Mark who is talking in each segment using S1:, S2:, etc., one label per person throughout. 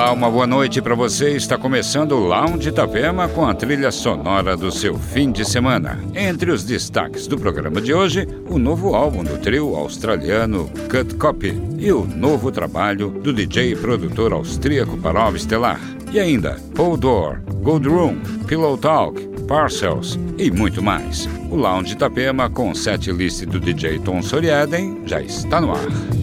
S1: Olá, uma boa noite para você. Está começando o Lounge Itapema com a trilha sonora do seu fim de semana. Entre os destaques do programa de hoje, o novo álbum do trio australiano Cut Copy e o novo trabalho do DJ e produtor austríaco Parov Stellar. E ainda, Paul Door, Gold Room, Pillow Talk, Parcels e muito mais. O Lounge Itapema com o set list do DJ Tom Soriaden já está no ar.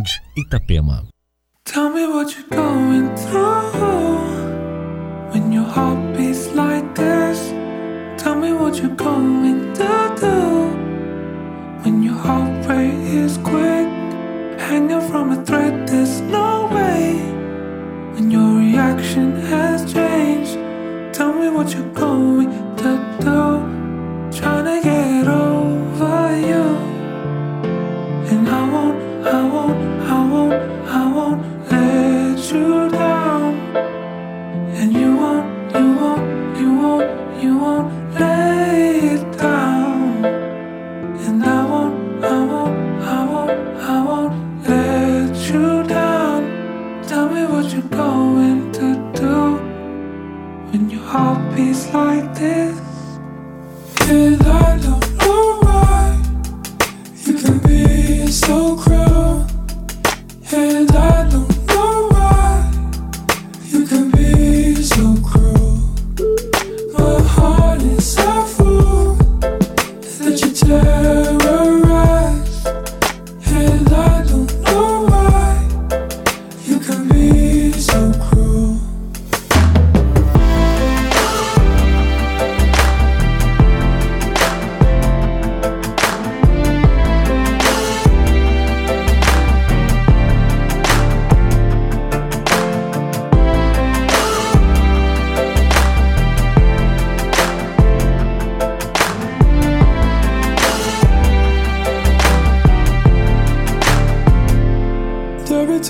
S2: Responde Itapema.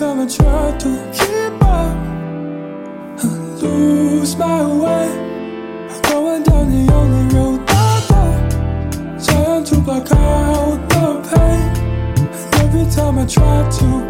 S3: time I try to keep up, I lose my way. I'm going down the only road that I trying to block out the pain. And every time I try to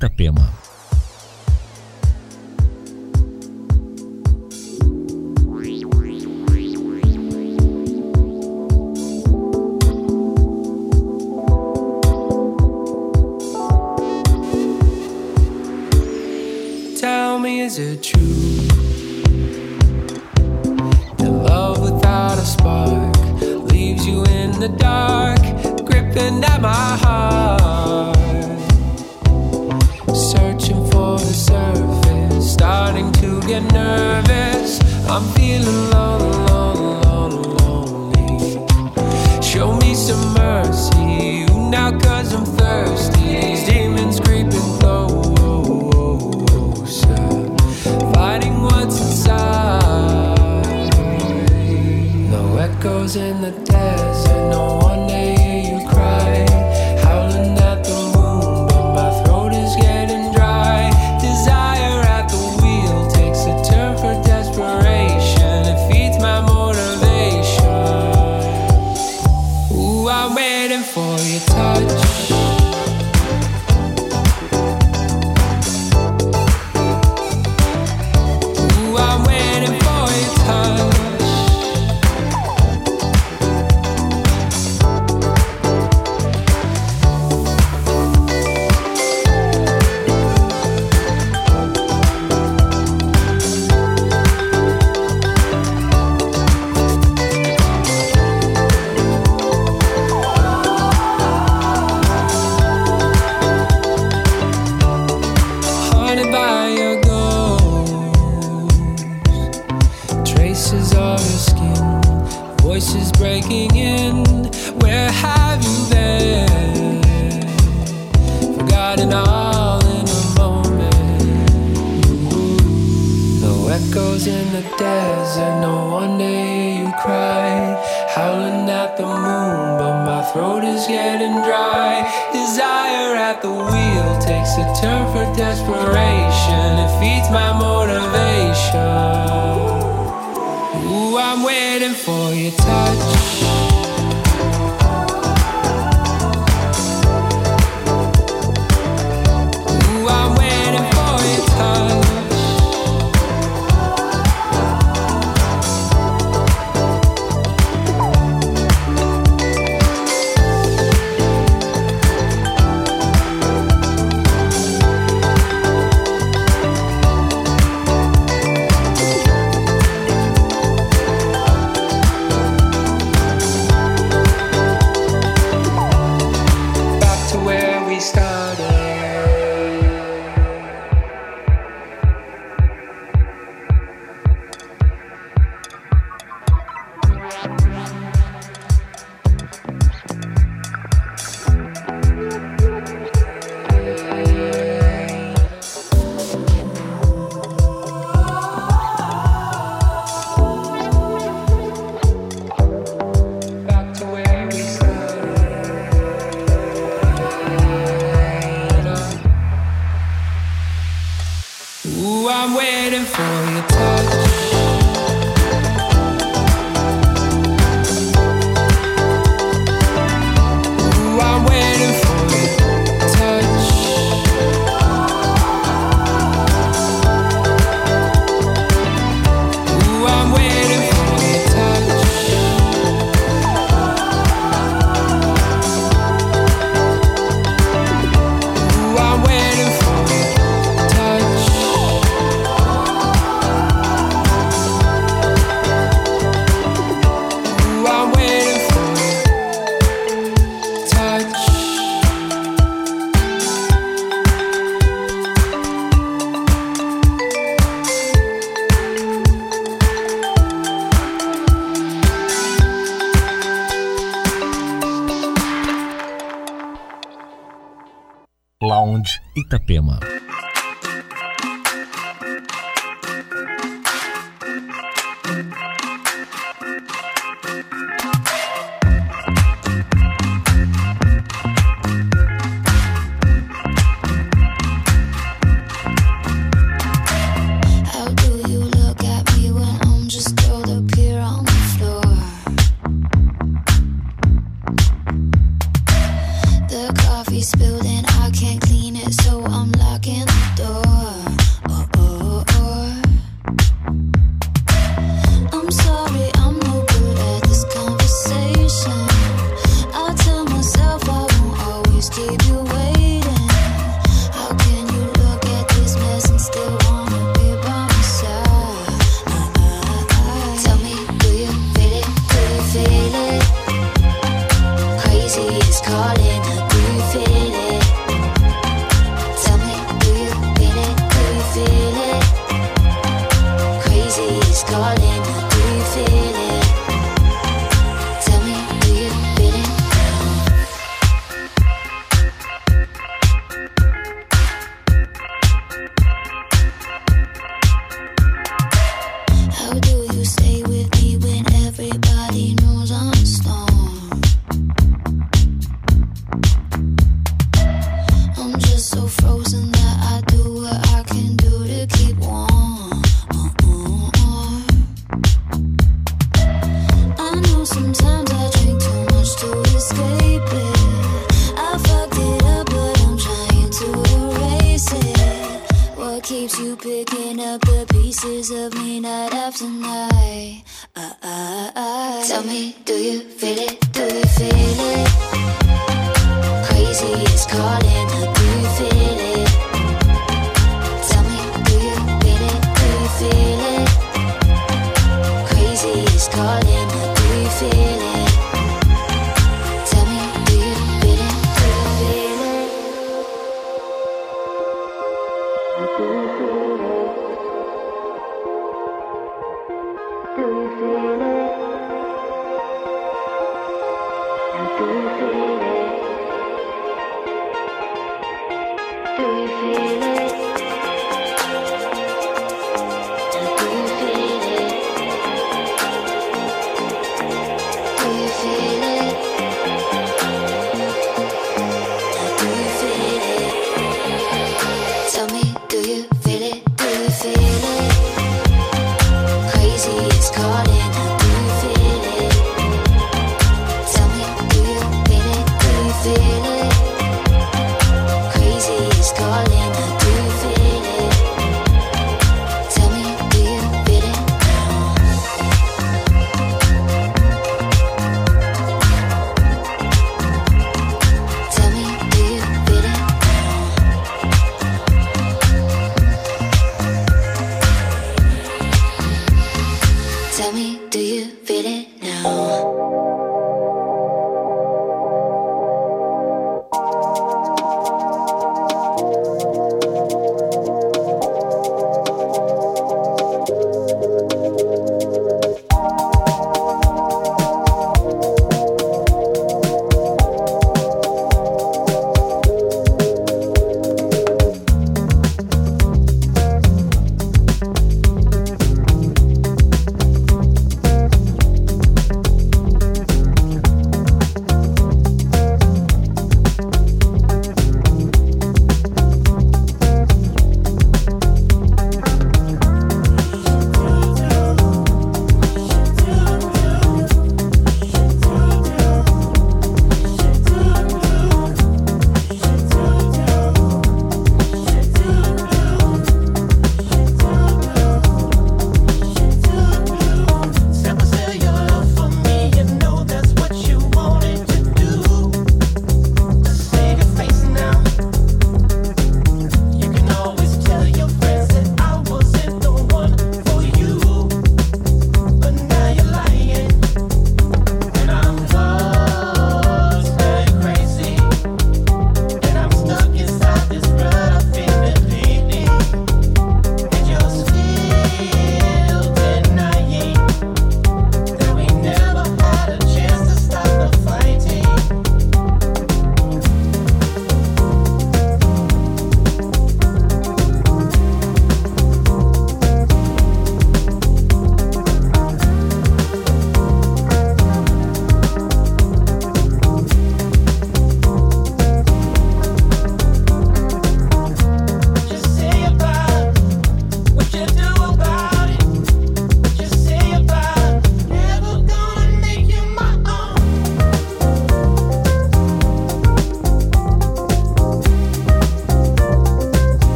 S2: Itapema.
S4: riding all in a moment. No echoes in the desert, no one day you cry, Howling at the moon, but my throat is getting dry. Desire at the wheel takes a turn for desperation, it feeds my motivation. Ooh, I'm waiting for your touch.